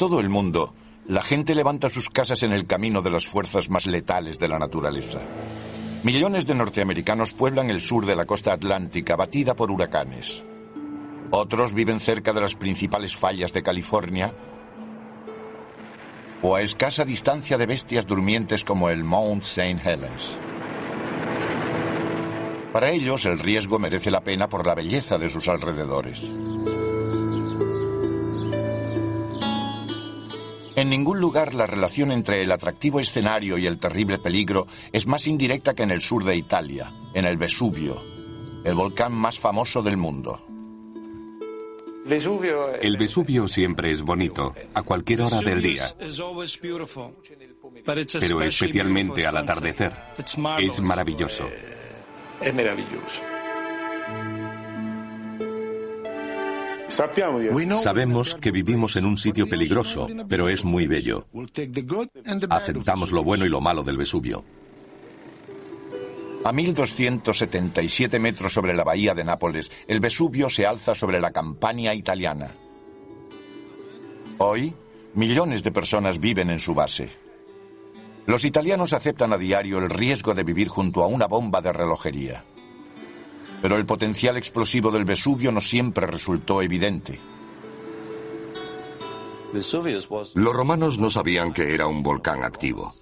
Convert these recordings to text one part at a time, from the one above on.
Todo el mundo, la gente levanta sus casas en el camino de las fuerzas más letales de la naturaleza. Millones de norteamericanos pueblan el sur de la costa atlántica batida por huracanes. Otros viven cerca de las principales fallas de California o a escasa distancia de bestias durmientes como el Mount St. Helens. Para ellos el riesgo merece la pena por la belleza de sus alrededores. En ningún lugar la relación entre el atractivo escenario y el terrible peligro es más indirecta que en el sur de Italia, en el Vesubio, el volcán más famoso del mundo. El Vesubio siempre es bonito, a cualquier hora del día, pero especialmente al atardecer. Es maravilloso. Es maravilloso. Sabemos que vivimos en un sitio peligroso, pero es muy bello. Aceptamos lo bueno y lo malo del Vesubio. A 1277 metros sobre la bahía de Nápoles, el Vesubio se alza sobre la Campania italiana. Hoy, millones de personas viven en su base. Los italianos aceptan a diario el riesgo de vivir junto a una bomba de relojería. Pero el potencial explosivo del Vesubio no siempre resultó evidente. Los romanos no sabían que era un volcán activo.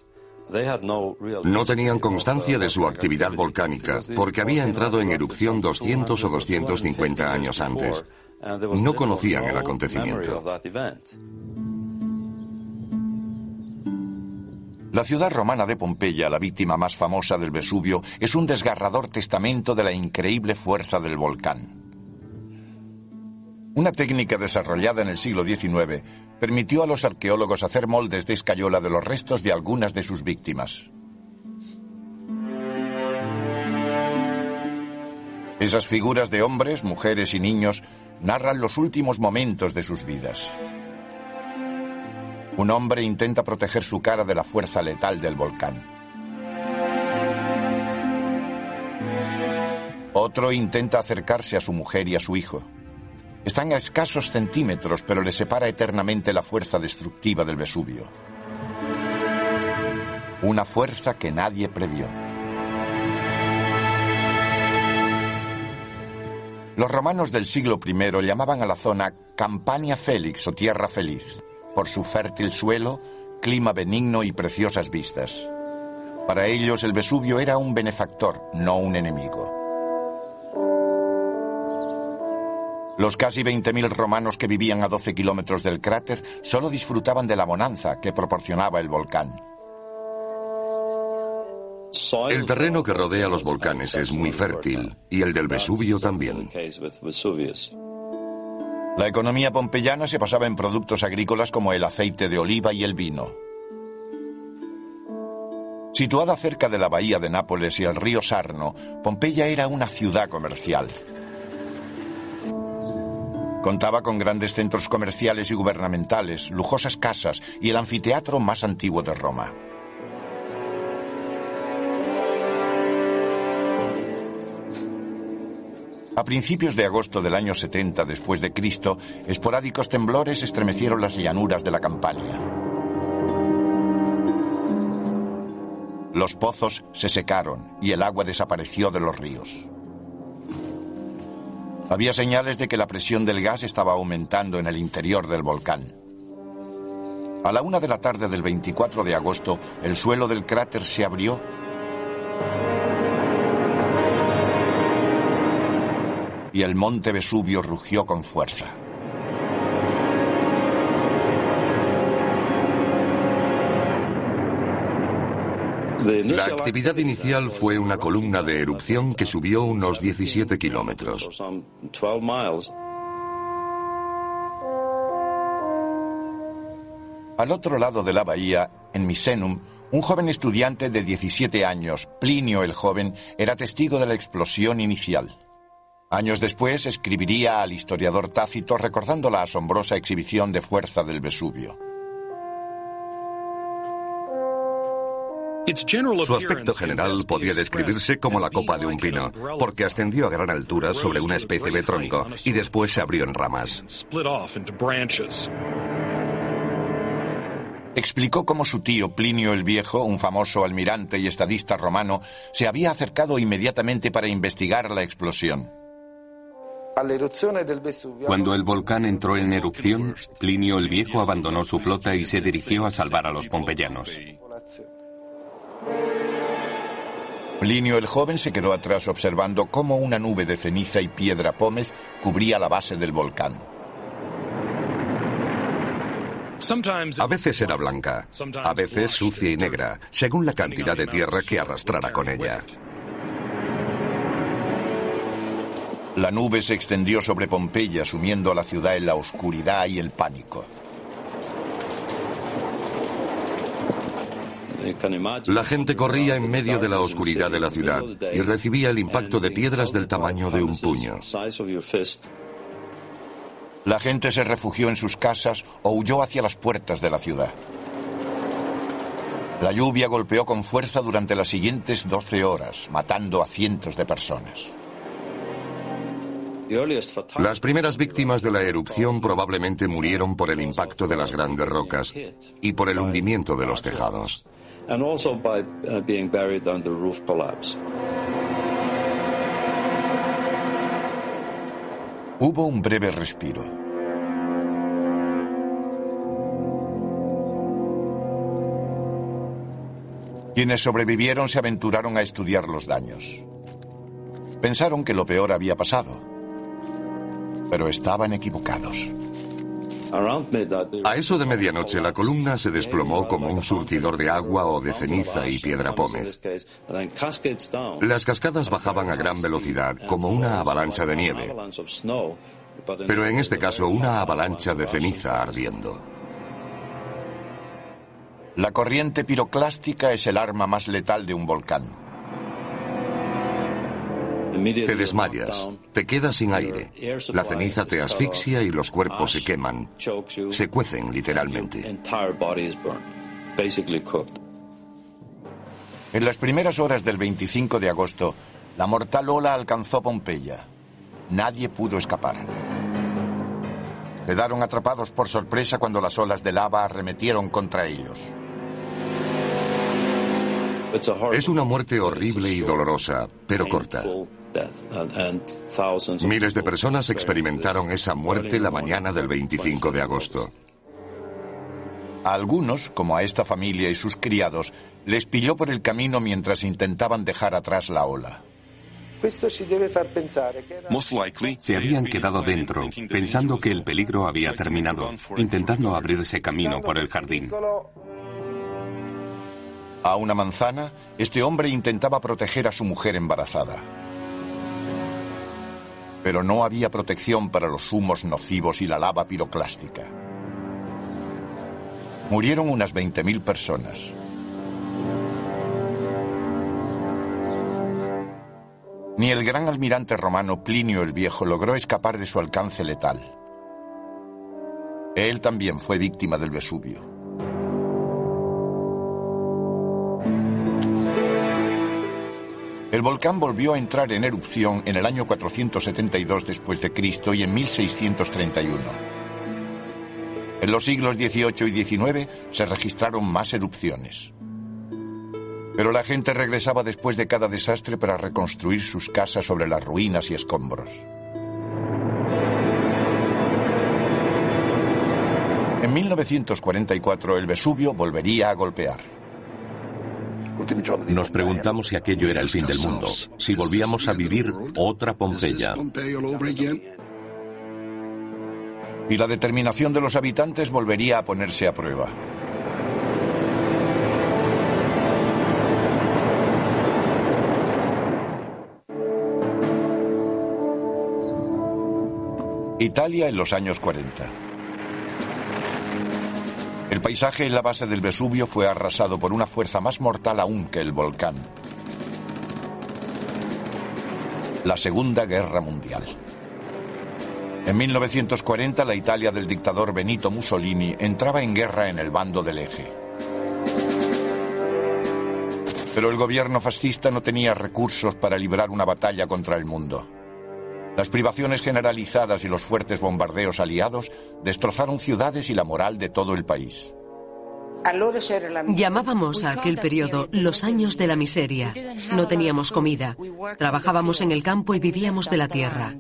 No tenían constancia de su actividad volcánica porque había entrado en erupción 200 o 250 años antes. No conocían el acontecimiento. La ciudad romana de Pompeya, la víctima más famosa del Vesubio, es un desgarrador testamento de la increíble fuerza del volcán. Una técnica desarrollada en el siglo XIX permitió a los arqueólogos hacer moldes de escayola de los restos de algunas de sus víctimas. Esas figuras de hombres, mujeres y niños narran los últimos momentos de sus vidas. Un hombre intenta proteger su cara de la fuerza letal del volcán. Otro intenta acercarse a su mujer y a su hijo. Están a escasos centímetros, pero le separa eternamente la fuerza destructiva del Vesubio. Una fuerza que nadie previó. Los romanos del siglo I llamaban a la zona Campania Félix o Tierra Feliz por su fértil suelo, clima benigno y preciosas vistas. Para ellos el Vesubio era un benefactor, no un enemigo. Los casi 20.000 romanos que vivían a 12 kilómetros del cráter solo disfrutaban de la bonanza que proporcionaba el volcán. El terreno que rodea los volcanes es muy fértil y el del Vesubio también. La economía pompeyana se basaba en productos agrícolas como el aceite de oliva y el vino. Situada cerca de la bahía de Nápoles y el río Sarno, Pompeya era una ciudad comercial. Contaba con grandes centros comerciales y gubernamentales, lujosas casas y el anfiteatro más antiguo de Roma. A principios de agosto del año 70 después de Cristo, esporádicos temblores estremecieron las llanuras de la Campania. Los pozos se secaron y el agua desapareció de los ríos. Había señales de que la presión del gas estaba aumentando en el interior del volcán. A la una de la tarde del 24 de agosto, el suelo del cráter se abrió y el monte Vesubio rugió con fuerza. La actividad inicial fue una columna de erupción que subió unos 17 kilómetros. Al otro lado de la bahía, en Misenum, un joven estudiante de 17 años, Plinio el joven, era testigo de la explosión inicial. Años después escribiría al historiador Tácito recordando la asombrosa exhibición de fuerza del Vesubio. Su aspecto general podía describirse como la copa de un pino, porque ascendió a gran altura sobre una especie de tronco y después se abrió en ramas. Explicó cómo su tío Plinio el Viejo, un famoso almirante y estadista romano, se había acercado inmediatamente para investigar la explosión. Cuando el volcán entró en erupción, Plinio el Viejo abandonó su flota y se dirigió a salvar a los pompeyanos. Plinio el joven se quedó atrás observando cómo una nube de ceniza y piedra pómez cubría la base del volcán. A veces era blanca, a veces sucia y negra, según la cantidad de tierra que arrastrara con ella. La nube se extendió sobre Pompeya, sumiendo a la ciudad en la oscuridad y el pánico. La gente corría en medio de la oscuridad de la ciudad y recibía el impacto de piedras del tamaño de un puño. La gente se refugió en sus casas o huyó hacia las puertas de la ciudad. La lluvia golpeó con fuerza durante las siguientes 12 horas, matando a cientos de personas. Las primeras víctimas de la erupción probablemente murieron por el impacto de las grandes rocas y por el hundimiento de los tejados. Hubo un breve respiro. Quienes sobrevivieron se aventuraron a estudiar los daños. Pensaron que lo peor había pasado, pero estaban equivocados. A eso de medianoche la columna se desplomó como un surtidor de agua o de ceniza y piedra pómez. Las cascadas bajaban a gran velocidad, como una avalancha de nieve, pero en este caso una avalancha de ceniza ardiendo. La corriente piroclástica es el arma más letal de un volcán. Te desmayas, te quedas sin aire, la ceniza te asfixia y los cuerpos se queman, se cuecen literalmente. En las primeras horas del 25 de agosto, la mortal ola alcanzó Pompeya. Nadie pudo escapar. Quedaron atrapados por sorpresa cuando las olas de lava arremetieron contra ellos. Es una muerte horrible y dolorosa, pero corta. Miles de personas experimentaron esa muerte la mañana del 25 de agosto. A algunos, como a esta familia y sus criados, les pilló por el camino mientras intentaban dejar atrás la ola. Se habían quedado dentro, pensando que el peligro había terminado, intentando abrirse camino por el jardín. A una manzana, este hombre intentaba proteger a su mujer embarazada pero no había protección para los humos nocivos y la lava piroclástica. Murieron unas 20.000 personas. Ni el gran almirante romano Plinio el Viejo logró escapar de su alcance letal. Él también fue víctima del Vesubio. El volcán volvió a entrar en erupción en el año 472 después de Cristo y en 1631. En los siglos XVIII y XIX se registraron más erupciones. Pero la gente regresaba después de cada desastre para reconstruir sus casas sobre las ruinas y escombros. En 1944 el Vesubio volvería a golpear. Nos preguntamos si aquello era el fin del mundo, si volvíamos a vivir otra Pompeya. Y la determinación de los habitantes volvería a ponerse a prueba. Italia en los años 40. El paisaje en la base del Vesubio fue arrasado por una fuerza más mortal aún que el volcán. La Segunda Guerra Mundial. En 1940 la Italia del dictador Benito Mussolini entraba en guerra en el bando del eje. Pero el gobierno fascista no tenía recursos para librar una batalla contra el mundo. Las privaciones generalizadas y los fuertes bombardeos aliados destrozaron ciudades y la moral de todo el país. Llamábamos a aquel periodo los años de la miseria. No teníamos comida, trabajábamos en el campo y vivíamos de la tierra.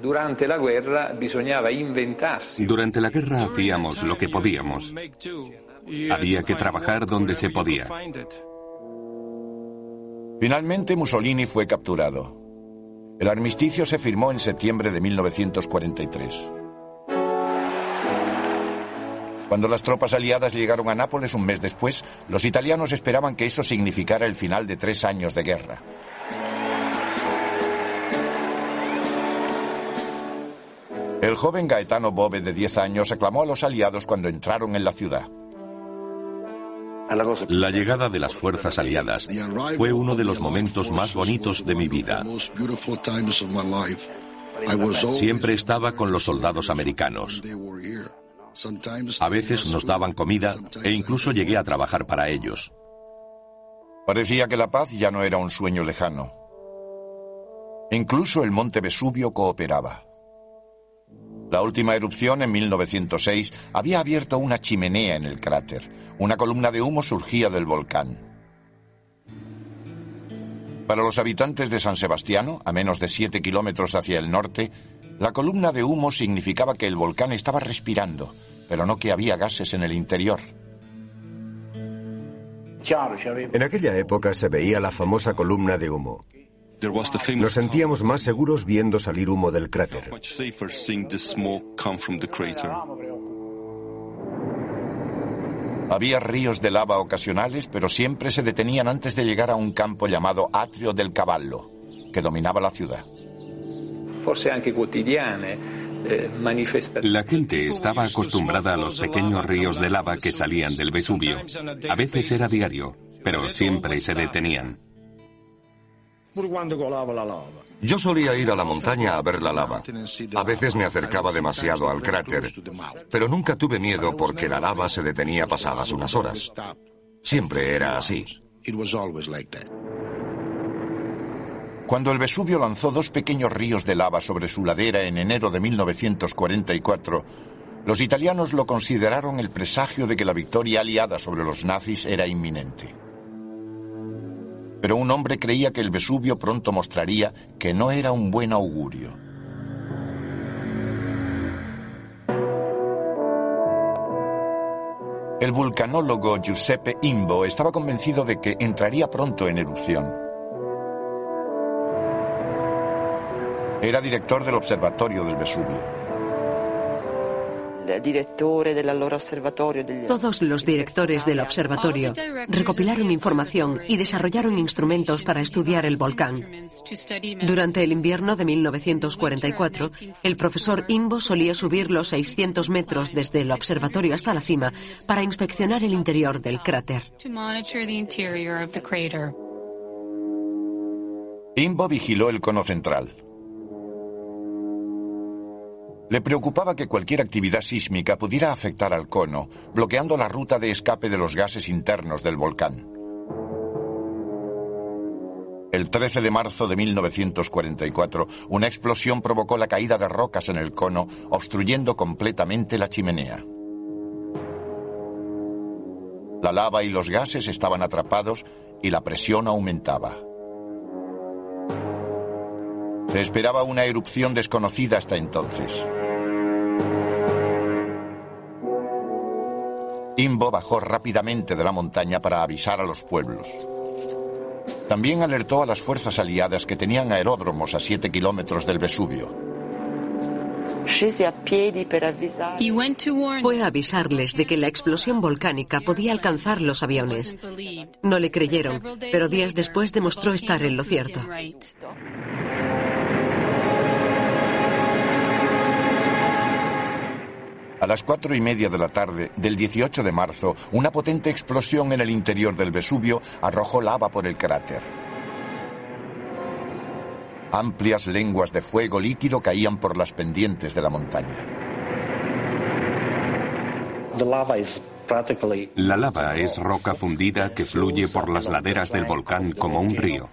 Durante la guerra Durante la guerra hacíamos lo que podíamos. Había que trabajar donde se podía. Finalmente Mussolini fue capturado. El armisticio se firmó en septiembre de 1943. Cuando las tropas aliadas llegaron a Nápoles un mes después, los italianos esperaban que eso significara el final de tres años de guerra. El joven Gaetano Bove, de 10 años, aclamó a los aliados cuando entraron en la ciudad. La llegada de las fuerzas aliadas fue uno de los momentos más bonitos de mi vida. Siempre estaba con los soldados americanos. A veces nos daban comida e incluso llegué a trabajar para ellos. Parecía que la paz ya no era un sueño lejano. Incluso el monte Vesubio cooperaba. La última erupción en 1906 había abierto una chimenea en el cráter. Una columna de humo surgía del volcán. Para los habitantes de San Sebastiano, a menos de 7 kilómetros hacia el norte, la columna de humo significaba que el volcán estaba respirando, pero no que había gases en el interior. En aquella época se veía la famosa columna de humo. Nos sentíamos más seguros viendo salir humo del cráter. Había ríos de lava ocasionales, pero siempre se detenían antes de llegar a un campo llamado Atrio del Caballo, que dominaba la ciudad. Eh, la gente estaba acostumbrada a los pequeños ríos de lava que salían del Vesubio. A veces era diario, pero siempre se detenían. Yo solía ir a la montaña a ver la lava. A veces me acercaba demasiado al cráter, pero nunca tuve miedo porque la lava se detenía pasadas unas horas. Siempre era así. Cuando el Vesubio lanzó dos pequeños ríos de lava sobre su ladera en enero de 1944, los italianos lo consideraron el presagio de que la victoria aliada sobre los nazis era inminente. Pero un hombre creía que el Vesubio pronto mostraría que no era un buen augurio. El vulcanólogo Giuseppe Imbo estaba convencido de que entraría pronto en erupción. Era director del Observatorio del Vesubio. Todos los directores del observatorio recopilaron información y desarrollaron instrumentos para estudiar el volcán. Durante el invierno de 1944, el profesor Imbo solía subir los 600 metros desde el observatorio hasta la cima para inspeccionar el interior del cráter. Imbo vigiló el cono central. Le preocupaba que cualquier actividad sísmica pudiera afectar al cono, bloqueando la ruta de escape de los gases internos del volcán. El 13 de marzo de 1944, una explosión provocó la caída de rocas en el cono, obstruyendo completamente la chimenea. La lava y los gases estaban atrapados y la presión aumentaba. Se esperaba una erupción desconocida hasta entonces. Imbo bajó rápidamente de la montaña para avisar a los pueblos. También alertó a las fuerzas aliadas que tenían aeródromos a 7 kilómetros del Vesubio. Fue a avisarles de que la explosión volcánica podía alcanzar los aviones. No le creyeron, pero días después demostró estar en lo cierto. A las cuatro y media de la tarde del 18 de marzo, una potente explosión en el interior del Vesubio arrojó lava por el cráter. Amplias lenguas de fuego líquido caían por las pendientes de la montaña. La lava es roca fundida que fluye por las laderas del volcán como un río.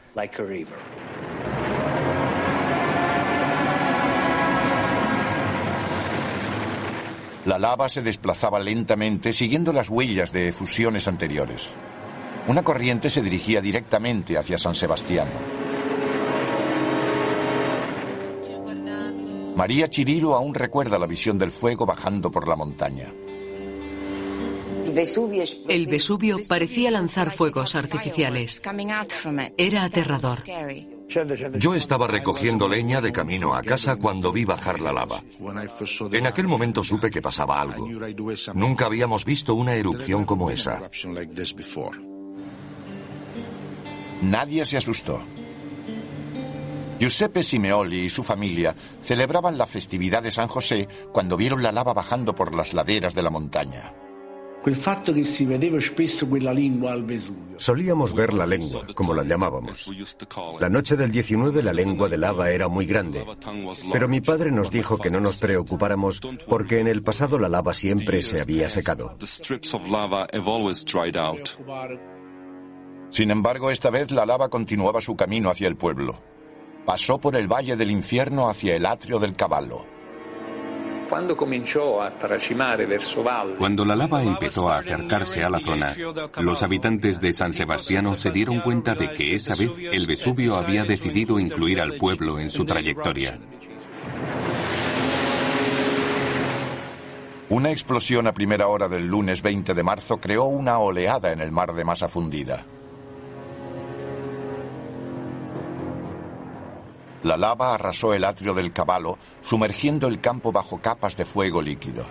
La lava se desplazaba lentamente siguiendo las huellas de efusiones anteriores. Una corriente se dirigía directamente hacia San Sebastián. María Chirilo aún recuerda la visión del fuego bajando por la montaña. El Vesubio parecía lanzar fuegos artificiales. Era aterrador. Yo estaba recogiendo leña de camino a casa cuando vi bajar la lava. En aquel momento supe que pasaba algo. Nunca habíamos visto una erupción como esa. Nadie se asustó. Giuseppe Simeoli y su familia celebraban la festividad de San José cuando vieron la lava bajando por las laderas de la montaña. Solíamos ver la lengua, como la llamábamos. La noche del 19 la lengua de lava era muy grande, pero mi padre nos dijo que no nos preocupáramos porque en el pasado la lava siempre se había secado. Sin embargo, esta vez la lava continuaba su camino hacia el pueblo. Pasó por el valle del infierno hacia el atrio del caballo. Cuando la lava empezó a acercarse a la zona, los habitantes de San Sebastiano se dieron cuenta de que esa vez el Vesubio había decidido incluir al pueblo en su trayectoria. Una explosión a primera hora del lunes 20 de marzo creó una oleada en el mar de masa fundida. La lava arrasó el atrio del caballo, sumergiendo el campo bajo capas de fuego líquido.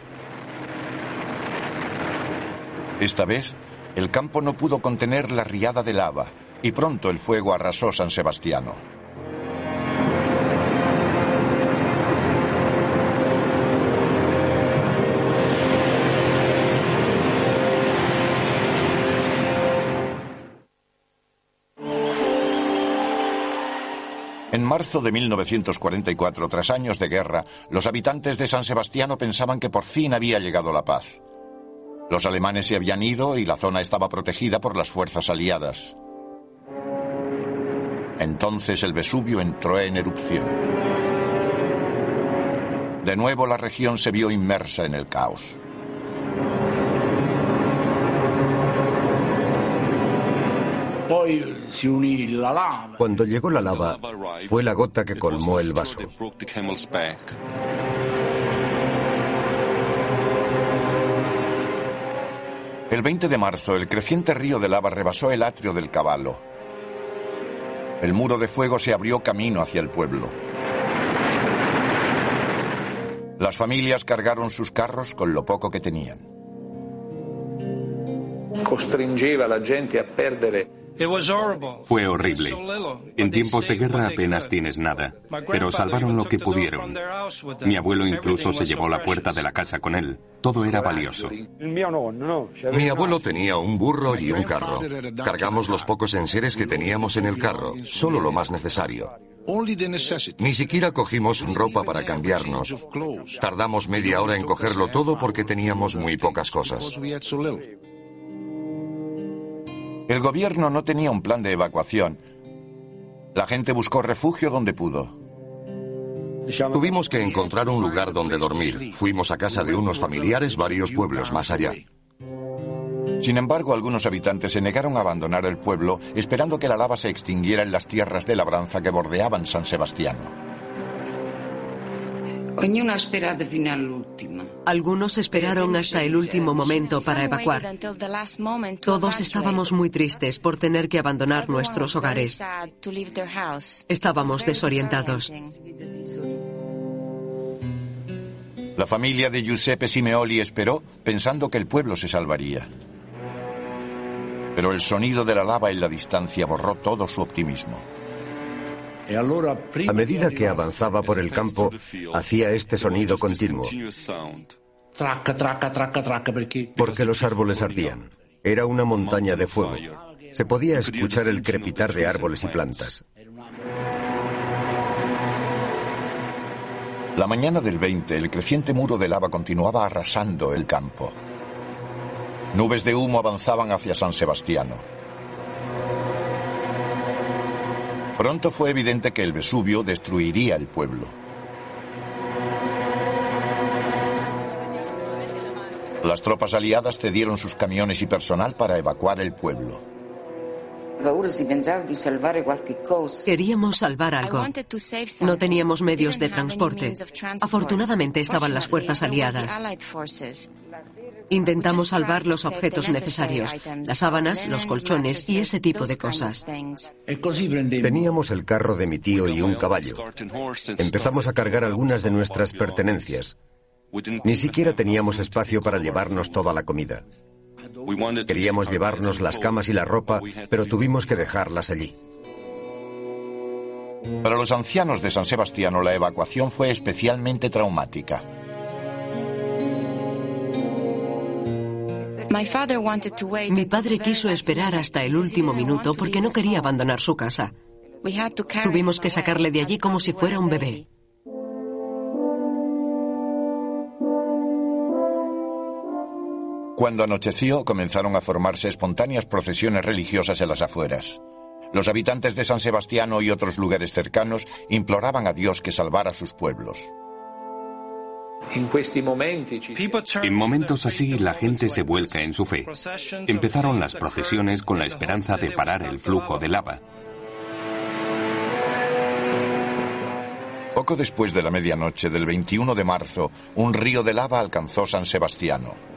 Esta vez, el campo no pudo contener la riada de lava y pronto el fuego arrasó San Sebastiano. En marzo de 1944, tras años de guerra, los habitantes de San Sebastiano pensaban que por fin había llegado la paz. Los alemanes se habían ido y la zona estaba protegida por las fuerzas aliadas. Entonces el Vesubio entró en erupción. De nuevo la región se vio inmersa en el caos. Cuando llegó la lava, fue la gota que colmó el vaso. El 20 de marzo, el creciente río de lava rebasó el atrio del caballo. El muro de fuego se abrió camino hacia el pueblo. Las familias cargaron sus carros con lo poco que tenían. Costringeva la gente a perdere fue horrible. En tiempos de guerra apenas tienes nada, pero salvaron lo que pudieron. Mi abuelo incluso se llevó la puerta de la casa con él. Todo era valioso. Mi abuelo tenía un burro y un carro. Cargamos los pocos enseres que teníamos en el carro, solo lo más necesario. Ni siquiera cogimos ropa para cambiarnos. Tardamos media hora en cogerlo todo porque teníamos muy pocas cosas. El gobierno no tenía un plan de evacuación. La gente buscó refugio donde pudo. Tuvimos que encontrar un lugar donde dormir. Fuimos a casa de unos familiares varios pueblos más allá. Sin embargo, algunos habitantes se negaron a abandonar el pueblo, esperando que la lava se extinguiera en las tierras de labranza que bordeaban San Sebastiano. Algunos esperaron hasta el último momento para evacuar. Todos estábamos muy tristes por tener que abandonar nuestros hogares. Estábamos desorientados. La familia de Giuseppe Simeoli esperó pensando que el pueblo se salvaría. Pero el sonido de la lava en la distancia borró todo su optimismo. A medida que avanzaba por el campo, hacía este sonido continuo. Porque los árboles ardían. Era una montaña de fuego. Se podía escuchar el crepitar de árboles y plantas. La mañana del 20, el creciente muro de lava continuaba arrasando el campo. Nubes de humo avanzaban hacia San Sebastiano. Pronto fue evidente que el Vesubio destruiría el pueblo. Las tropas aliadas cedieron sus camiones y personal para evacuar el pueblo. Queríamos salvar algo. No teníamos medios de transporte. Afortunadamente estaban las fuerzas aliadas. Intentamos salvar los objetos necesarios, las sábanas, los colchones y ese tipo de cosas. Teníamos el carro de mi tío y un caballo. Empezamos a cargar algunas de nuestras pertenencias. Ni siquiera teníamos espacio para llevarnos toda la comida. Queríamos llevarnos las camas y la ropa, pero tuvimos que dejarlas allí. Para los ancianos de San Sebastiano la evacuación fue especialmente traumática. Mi padre quiso esperar hasta el último minuto porque no quería abandonar su casa. Tuvimos que sacarle de allí como si fuera un bebé. Cuando anocheció, comenzaron a formarse espontáneas procesiones religiosas en las afueras. Los habitantes de San Sebastiano y otros lugares cercanos imploraban a Dios que salvara sus pueblos. En momentos así la gente se vuelca en su fe. Empezaron las procesiones con la esperanza de parar el flujo de lava. Poco después de la medianoche del 21 de marzo, un río de lava alcanzó San Sebastiano.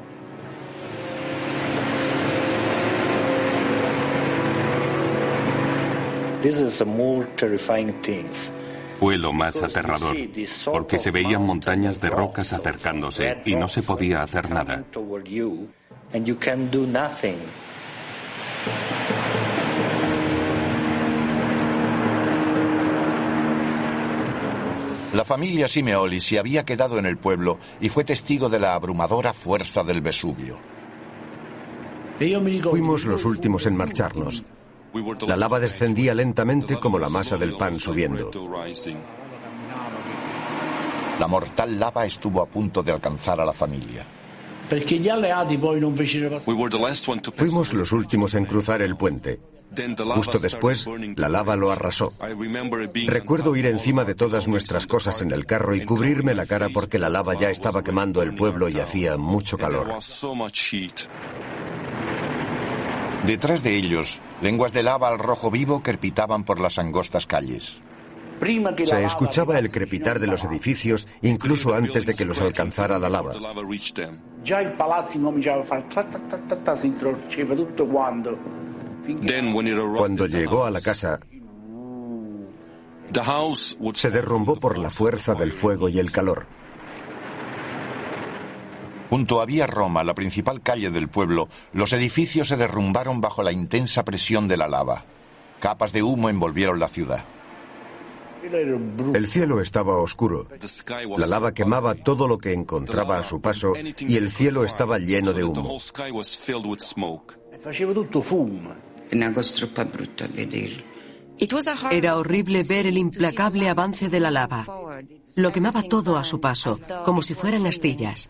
Fue lo más aterrador, porque se veían montañas de rocas acercándose y no se podía hacer nada. La familia Simeoli se había quedado en el pueblo y fue testigo de la abrumadora fuerza del Vesubio. Fuimos los últimos en marcharnos. La lava descendía lentamente como la masa del pan subiendo. La mortal lava estuvo a punto de alcanzar a la familia. Fuimos los últimos en cruzar el puente. Justo después, la lava lo arrasó. Recuerdo ir encima de todas nuestras cosas en el carro y cubrirme la cara porque la lava ya estaba quemando el pueblo y hacía mucho calor. Detrás de ellos, lenguas de lava al rojo vivo crepitaban por las angostas calles. Se escuchaba el crepitar de los edificios incluso antes de que los alcanzara la lava. Cuando llegó a la casa, se derrumbó por la fuerza del fuego y el calor. Junto a Vía Roma, la principal calle del pueblo, los edificios se derrumbaron bajo la intensa presión de la lava. Capas de humo envolvieron la ciudad. El cielo estaba oscuro. La lava quemaba todo lo que encontraba a su paso y el cielo estaba lleno de humo. Era horrible ver el implacable avance de la lava. Lo quemaba todo a su paso, como si fueran astillas.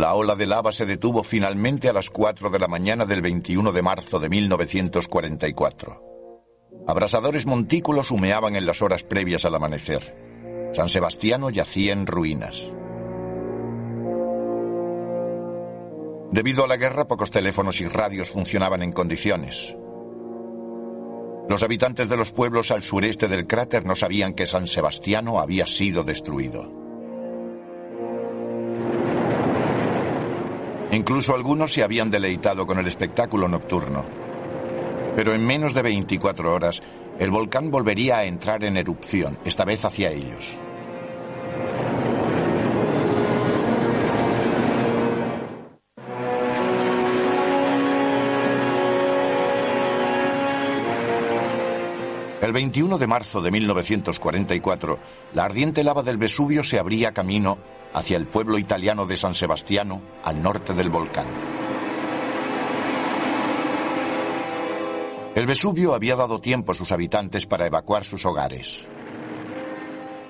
La ola de lava se detuvo finalmente a las 4 de la mañana del 21 de marzo de 1944. Abrasadores montículos humeaban en las horas previas al amanecer. San Sebastiano yacía en ruinas. Debido a la guerra, pocos teléfonos y radios funcionaban en condiciones. Los habitantes de los pueblos al sureste del cráter no sabían que San Sebastiano había sido destruido. Incluso algunos se habían deleitado con el espectáculo nocturno. Pero en menos de 24 horas, el volcán volvería a entrar en erupción, esta vez hacia ellos. El 21 de marzo de 1944, la ardiente lava del Vesubio se abría camino hacia el pueblo italiano de San Sebastiano, al norte del volcán. El Vesubio había dado tiempo a sus habitantes para evacuar sus hogares.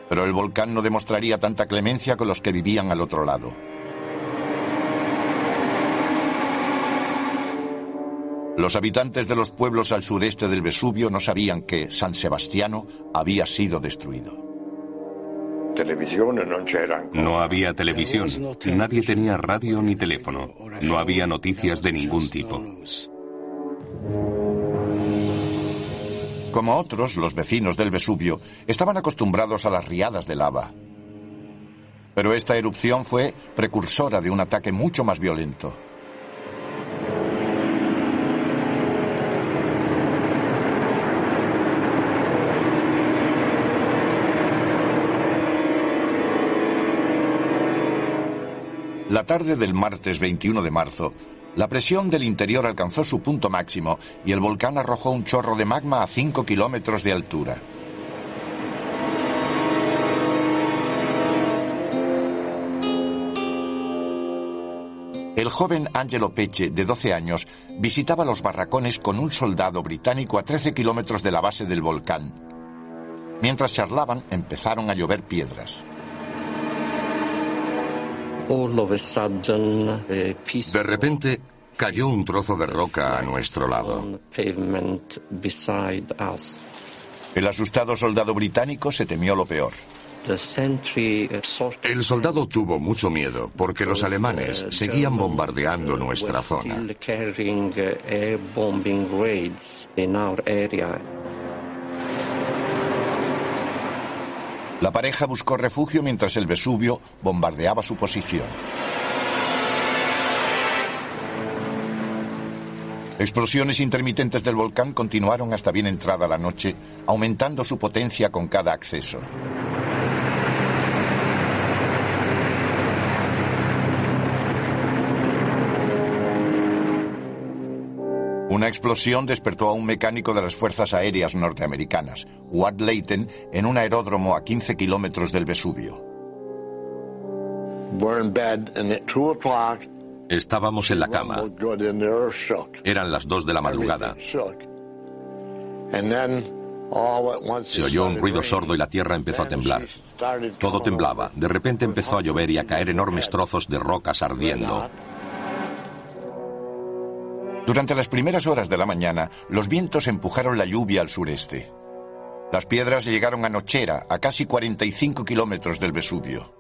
Pero el volcán no demostraría tanta clemencia con los que vivían al otro lado. Los habitantes de los pueblos al sureste del Vesubio no sabían que San Sebastiano había sido destruido. No había televisión, nadie tenía radio ni teléfono, no había noticias de ningún tipo. Como otros, los vecinos del Vesubio estaban acostumbrados a las riadas de lava. Pero esta erupción fue precursora de un ataque mucho más violento. La tarde del martes 21 de marzo, la presión del interior alcanzó su punto máximo y el volcán arrojó un chorro de magma a 5 kilómetros de altura. El joven Angelo Peche, de 12 años, visitaba los barracones con un soldado británico a 13 kilómetros de la base del volcán. Mientras charlaban, empezaron a llover piedras. De repente cayó un trozo de roca a nuestro lado. El asustado soldado británico se temió lo peor. El soldado tuvo mucho miedo porque los alemanes seguían bombardeando nuestra zona. La pareja buscó refugio mientras el Vesubio bombardeaba su posición. Explosiones intermitentes del volcán continuaron hasta bien entrada la noche, aumentando su potencia con cada acceso. Una explosión despertó a un mecánico de las Fuerzas Aéreas norteamericanas, Watt Layton, en un aeródromo a 15 kilómetros del Vesubio. Estábamos en la cama. Eran las dos de la madrugada. Se oyó un ruido sordo y la tierra empezó a temblar. Todo temblaba. De repente empezó a llover y a caer enormes trozos de rocas ardiendo. Durante las primeras horas de la mañana, los vientos empujaron la lluvia al sureste. Las piedras llegaron a Nochera, a casi 45 kilómetros del Vesubio.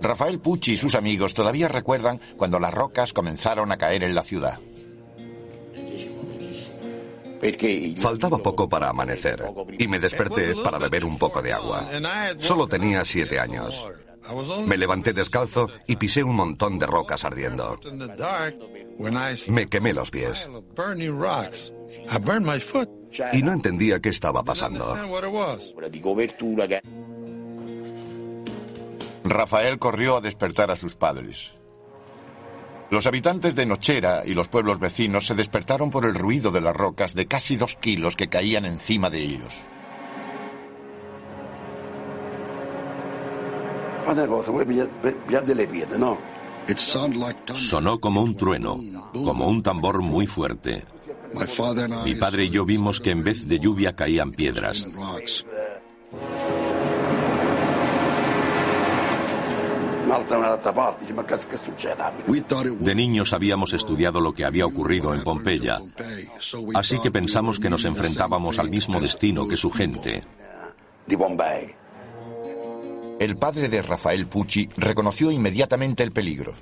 Rafael Pucci y sus amigos todavía recuerdan cuando las rocas comenzaron a caer en la ciudad. Faltaba poco para amanecer y me desperté para beber un poco de agua. Solo tenía siete años. Me levanté descalzo y pisé un montón de rocas ardiendo. Me quemé los pies. Y no entendía qué estaba pasando. Rafael corrió a despertar a sus padres. Los habitantes de Nochera y los pueblos vecinos se despertaron por el ruido de las rocas de casi dos kilos que caían encima de ellos. Sonó como un trueno, como un tambor muy fuerte. Mi padre y yo vimos que en vez de lluvia caían piedras. De niños habíamos estudiado lo que había ocurrido en Pompeya, así que pensamos que nos enfrentábamos al mismo destino que su gente. El padre de Rafael Pucci reconoció inmediatamente el peligro.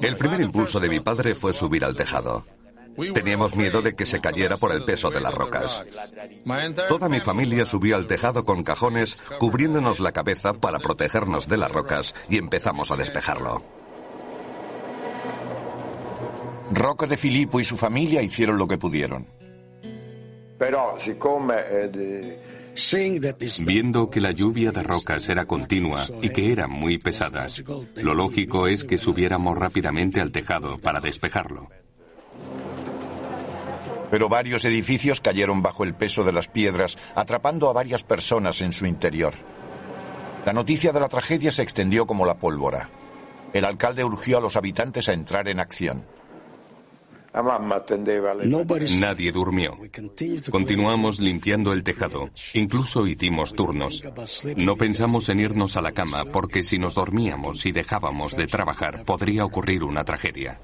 El primer impulso de mi padre fue subir al tejado. Teníamos miedo de que se cayera por el peso de las rocas. Toda mi familia subió al tejado con cajones, cubriéndonos la cabeza para protegernos de las rocas y empezamos a despejarlo. Rocco de Filippo y su familia hicieron lo que pudieron. Eh, Viendo que la lluvia de rocas era continua y que eran muy pesadas, lo lógico es que subiéramos rápidamente al tejado para despejarlo. Pero varios edificios cayeron bajo el peso de las piedras, atrapando a varias personas en su interior. La noticia de la tragedia se extendió como la pólvora. El alcalde urgió a los habitantes a entrar en acción. Nadie durmió. Continuamos limpiando el tejado. Incluso hicimos turnos. No pensamos en irnos a la cama porque si nos dormíamos y dejábamos de trabajar podría ocurrir una tragedia.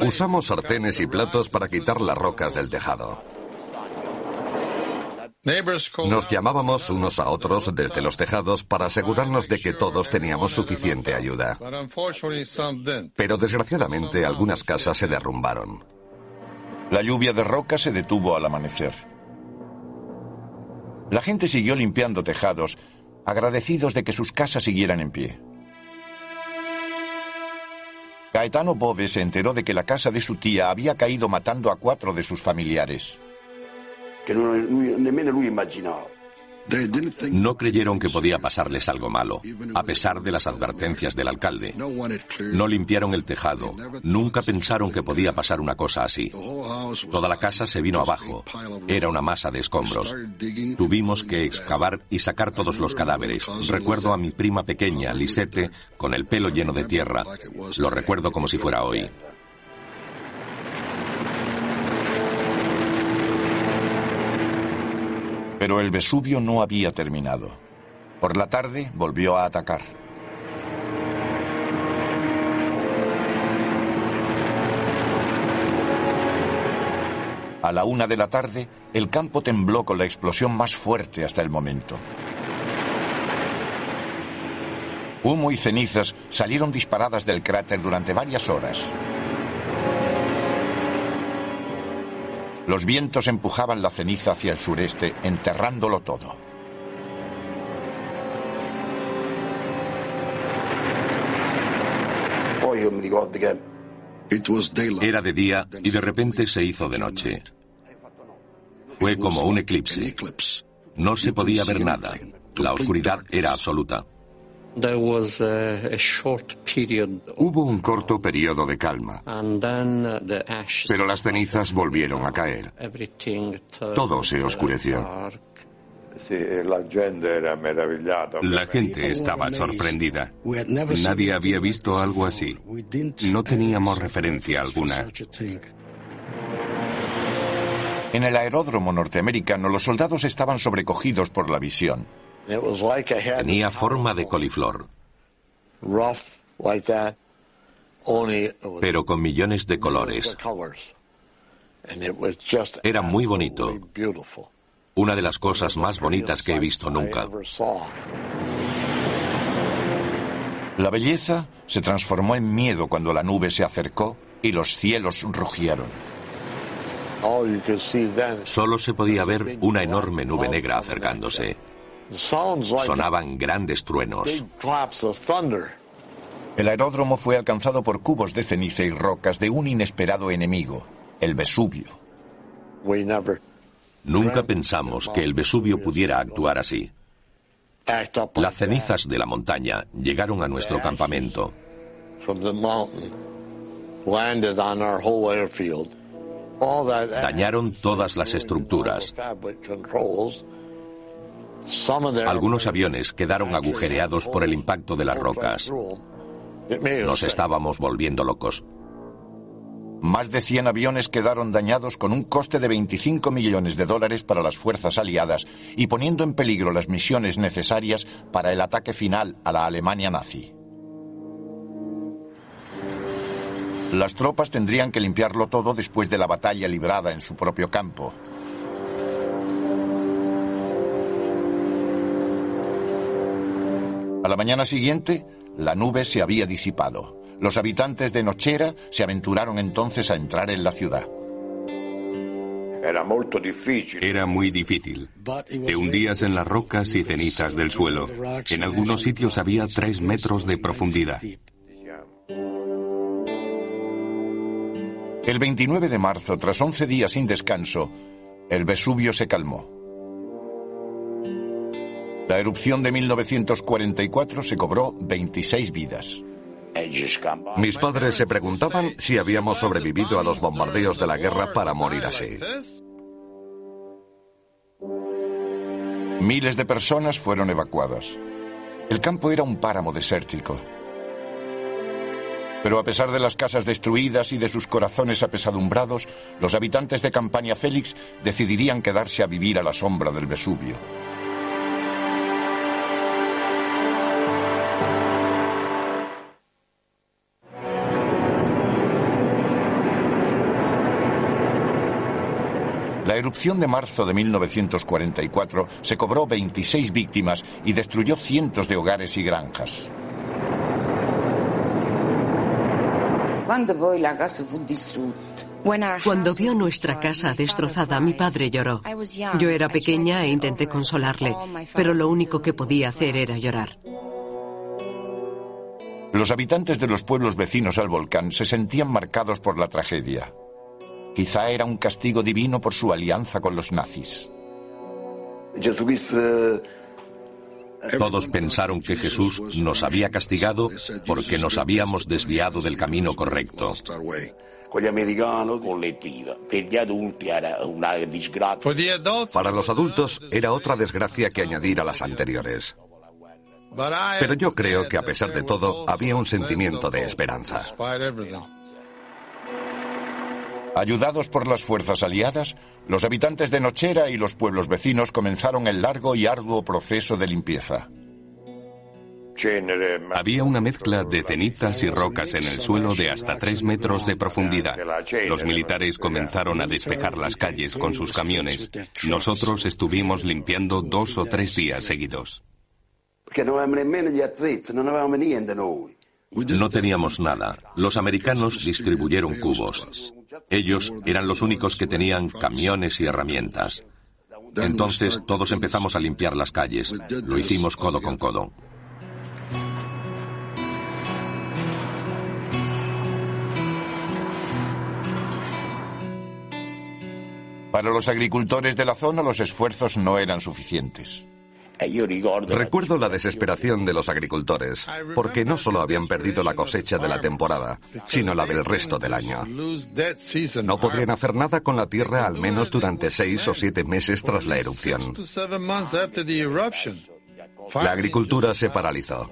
Usamos sartenes y platos para quitar las rocas del tejado. Nos llamábamos unos a otros desde los tejados para asegurarnos de que todos teníamos suficiente ayuda. Pero desgraciadamente algunas casas se derrumbaron. La lluvia de roca se detuvo al amanecer. La gente siguió limpiando tejados, agradecidos de que sus casas siguieran en pie. Gaetano Bove se enteró de que la casa de su tía había caído matando a cuatro de sus familiares. No creyeron que podía pasarles algo malo, a pesar de las advertencias del alcalde. No limpiaron el tejado, nunca pensaron que podía pasar una cosa así. Toda la casa se vino abajo, era una masa de escombros. Tuvimos que excavar y sacar todos los cadáveres. Recuerdo a mi prima pequeña, Lisette, con el pelo lleno de tierra. Lo recuerdo como si fuera hoy. Pero el Vesubio no había terminado. Por la tarde volvió a atacar. A la una de la tarde, el campo tembló con la explosión más fuerte hasta el momento. Humo y cenizas salieron disparadas del cráter durante varias horas. Los vientos empujaban la ceniza hacia el sureste, enterrándolo todo. Era de día y de repente se hizo de noche. Fue como un eclipse. No se podía ver nada. La oscuridad era absoluta. Hubo un corto periodo de calma, pero las cenizas volvieron a caer. Todo se oscureció. La gente estaba sorprendida. Nadie había visto algo así. No teníamos referencia alguna. En el aeródromo norteamericano los soldados estaban sobrecogidos por la visión. Tenía forma de coliflor. Pero con millones de colores. Era muy bonito. Una de las cosas más bonitas que he visto nunca. La belleza se transformó en miedo cuando la nube se acercó y los cielos rugieron. Solo se podía ver una enorme nube negra acercándose. Sonaban grandes truenos. El aeródromo fue alcanzado por cubos de ceniza y rocas de un inesperado enemigo, el Vesubio. Nunca pensamos que el Vesubio pudiera actuar así. Las cenizas de la montaña llegaron a nuestro campamento. Dañaron todas las estructuras. Algunos aviones quedaron agujereados por el impacto de las rocas. Nos estábamos volviendo locos. Más de 100 aviones quedaron dañados con un coste de 25 millones de dólares para las fuerzas aliadas y poniendo en peligro las misiones necesarias para el ataque final a la Alemania nazi. Las tropas tendrían que limpiarlo todo después de la batalla librada en su propio campo. A la mañana siguiente, la nube se había disipado. Los habitantes de Nochera se aventuraron entonces a entrar en la ciudad. Era muy difícil. Te hundías en las rocas y cenizas del suelo. En algunos sitios había tres metros de profundidad. El 29 de marzo, tras 11 días sin descanso, el Vesubio se calmó. La erupción de 1944 se cobró 26 vidas. Mis padres se preguntaban si habíamos sobrevivido a los bombardeos de la guerra para morir así. Miles de personas fueron evacuadas. El campo era un páramo desértico. Pero a pesar de las casas destruidas y de sus corazones apesadumbrados, los habitantes de Campania Félix decidirían quedarse a vivir a la sombra del Vesubio. Erupción de marzo de 1944 se cobró 26 víctimas y destruyó cientos de hogares y granjas. Cuando vio nuestra casa destrozada, mi padre lloró. Yo era pequeña e intenté consolarle, pero lo único que podía hacer era llorar. Los habitantes de los pueblos vecinos al volcán se sentían marcados por la tragedia. Quizá era un castigo divino por su alianza con los nazis. Todos pensaron que Jesús nos había castigado porque nos habíamos desviado del camino correcto. Para los adultos era otra desgracia que añadir a las anteriores. Pero yo creo que a pesar de todo había un sentimiento de esperanza. Ayudados por las fuerzas aliadas, los habitantes de Nochera y los pueblos vecinos comenzaron el largo y arduo proceso de limpieza. Había una mezcla de cenizas y rocas en el suelo de hasta tres metros de profundidad. Los militares comenzaron a despejar las calles con sus camiones. Nosotros estuvimos limpiando dos o tres días seguidos. No teníamos nada. Los americanos distribuyeron cubos. Ellos eran los únicos que tenían camiones y herramientas. Entonces todos empezamos a limpiar las calles. Lo hicimos codo con codo. Para los agricultores de la zona los esfuerzos no eran suficientes. Recuerdo la desesperación de los agricultores, porque no solo habían perdido la cosecha de la temporada, sino la del resto del año. No podrían hacer nada con la tierra al menos durante seis o siete meses tras la erupción. La agricultura se paralizó.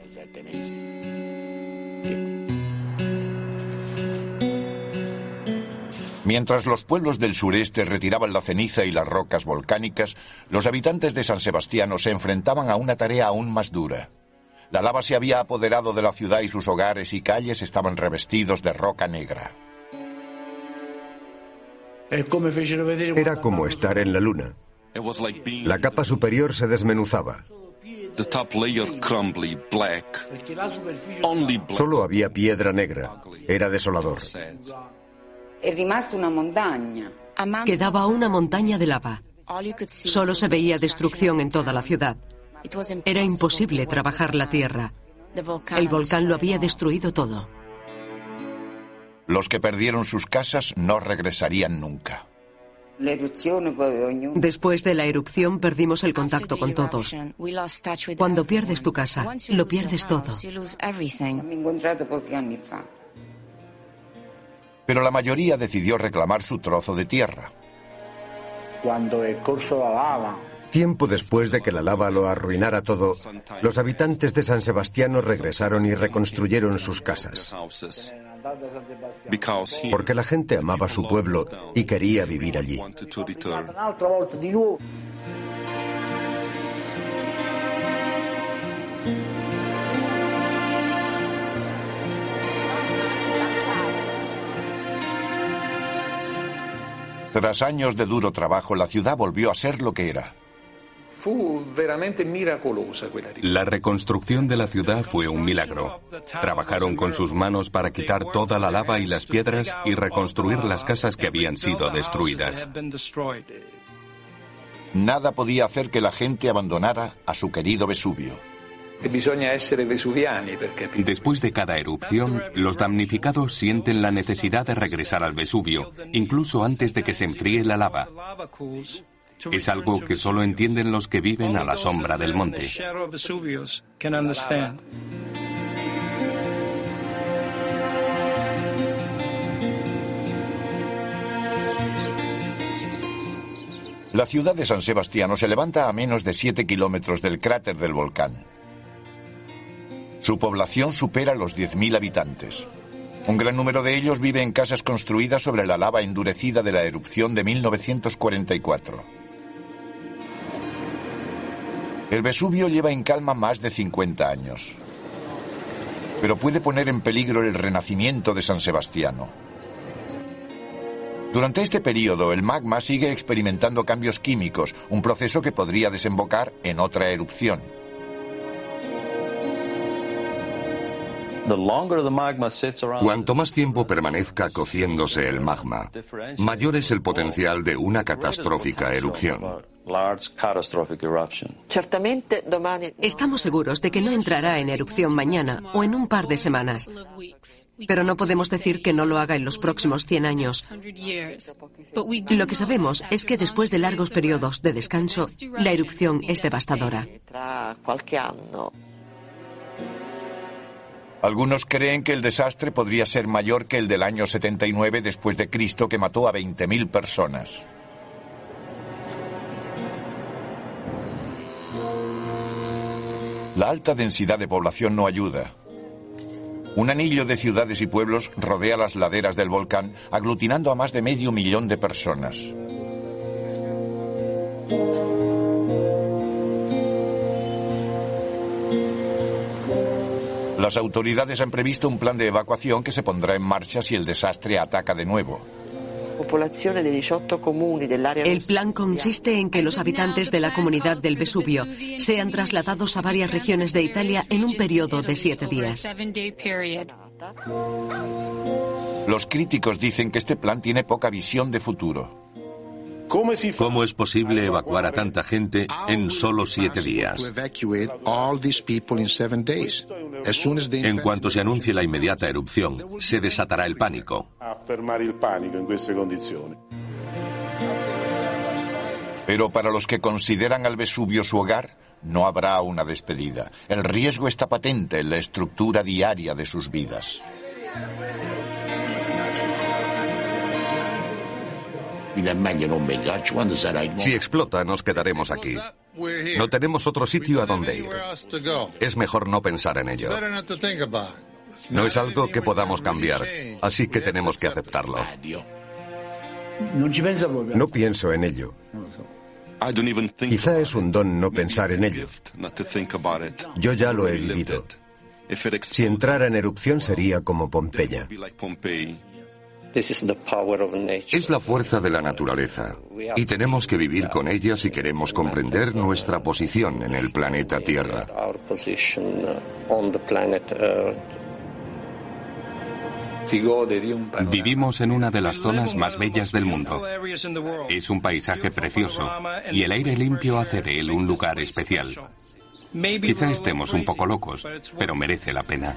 Mientras los pueblos del sureste retiraban la ceniza y las rocas volcánicas, los habitantes de San Sebastiano se enfrentaban a una tarea aún más dura. La lava se había apoderado de la ciudad y sus hogares y calles estaban revestidos de roca negra. Era como estar en la luna. La capa superior se desmenuzaba. Solo había piedra negra. Era desolador. Quedaba una montaña de lava. Solo se veía destrucción en toda la ciudad. Era imposible trabajar la tierra. El volcán lo había destruido todo. Los que perdieron sus casas no regresarían nunca. Después de la erupción perdimos el contacto con todos. Cuando pierdes tu casa, lo pierdes todo pero la mayoría decidió reclamar su trozo de tierra. Tiempo después de que la lava lo arruinara todo, los habitantes de San Sebastiano regresaron y reconstruyeron sus casas. Porque la gente amaba su pueblo y quería vivir allí. Tras años de duro trabajo, la ciudad volvió a ser lo que era. La reconstrucción de la ciudad fue un milagro. Trabajaron con sus manos para quitar toda la lava y las piedras y reconstruir las casas que habían sido destruidas. Nada podía hacer que la gente abandonara a su querido Vesubio. Después de cada erupción, los damnificados sienten la necesidad de regresar al Vesubio, incluso antes de que se enfríe la lava. Es algo que solo entienden los que viven a la sombra del monte. La ciudad de San Sebastiano se levanta a menos de 7 kilómetros del cráter del volcán. Su población supera los 10.000 habitantes. Un gran número de ellos vive en casas construidas sobre la lava endurecida de la erupción de 1944. El Vesubio lleva en calma más de 50 años, pero puede poner en peligro el renacimiento de San Sebastiano. Durante este periodo, el magma sigue experimentando cambios químicos, un proceso que podría desembocar en otra erupción. Cuanto más tiempo permanezca cociéndose el magma, mayor es el potencial de una catastrófica erupción. Estamos seguros de que no entrará en erupción mañana o en un par de semanas. Pero no podemos decir que no lo haga en los próximos 100 años. Lo que sabemos es que después de largos periodos de descanso, la erupción es devastadora. Algunos creen que el desastre podría ser mayor que el del año 79 después de Cristo que mató a 20.000 personas. La alta densidad de población no ayuda. Un anillo de ciudades y pueblos rodea las laderas del volcán, aglutinando a más de medio millón de personas. Las autoridades han previsto un plan de evacuación que se pondrá en marcha si el desastre ataca de nuevo. El plan consiste en que los habitantes de la comunidad del Vesubio sean trasladados a varias regiones de Italia en un periodo de siete días. Los críticos dicen que este plan tiene poca visión de futuro. ¿Cómo es posible evacuar a tanta gente en solo siete días? En cuanto se anuncie la inmediata erupción, se desatará el pánico. Pero para los que consideran al Vesubio su hogar, no habrá una despedida. El riesgo está patente en la estructura diaria de sus vidas. Si explota, nos quedaremos aquí. No tenemos otro sitio a donde ir. Es mejor no pensar en ello. No es algo que podamos cambiar, así que tenemos que aceptarlo. No pienso en ello. Quizá es un don no pensar en ello. Yo ya lo he vivido. Si entrara en erupción sería como Pompeya. Es la fuerza de la naturaleza y tenemos que vivir con ella si queremos comprender nuestra posición en el planeta Tierra. Vivimos en una de las zonas más bellas del mundo. Es un paisaje precioso y el aire limpio hace de él un lugar especial. Quizá estemos un poco locos, pero merece la pena.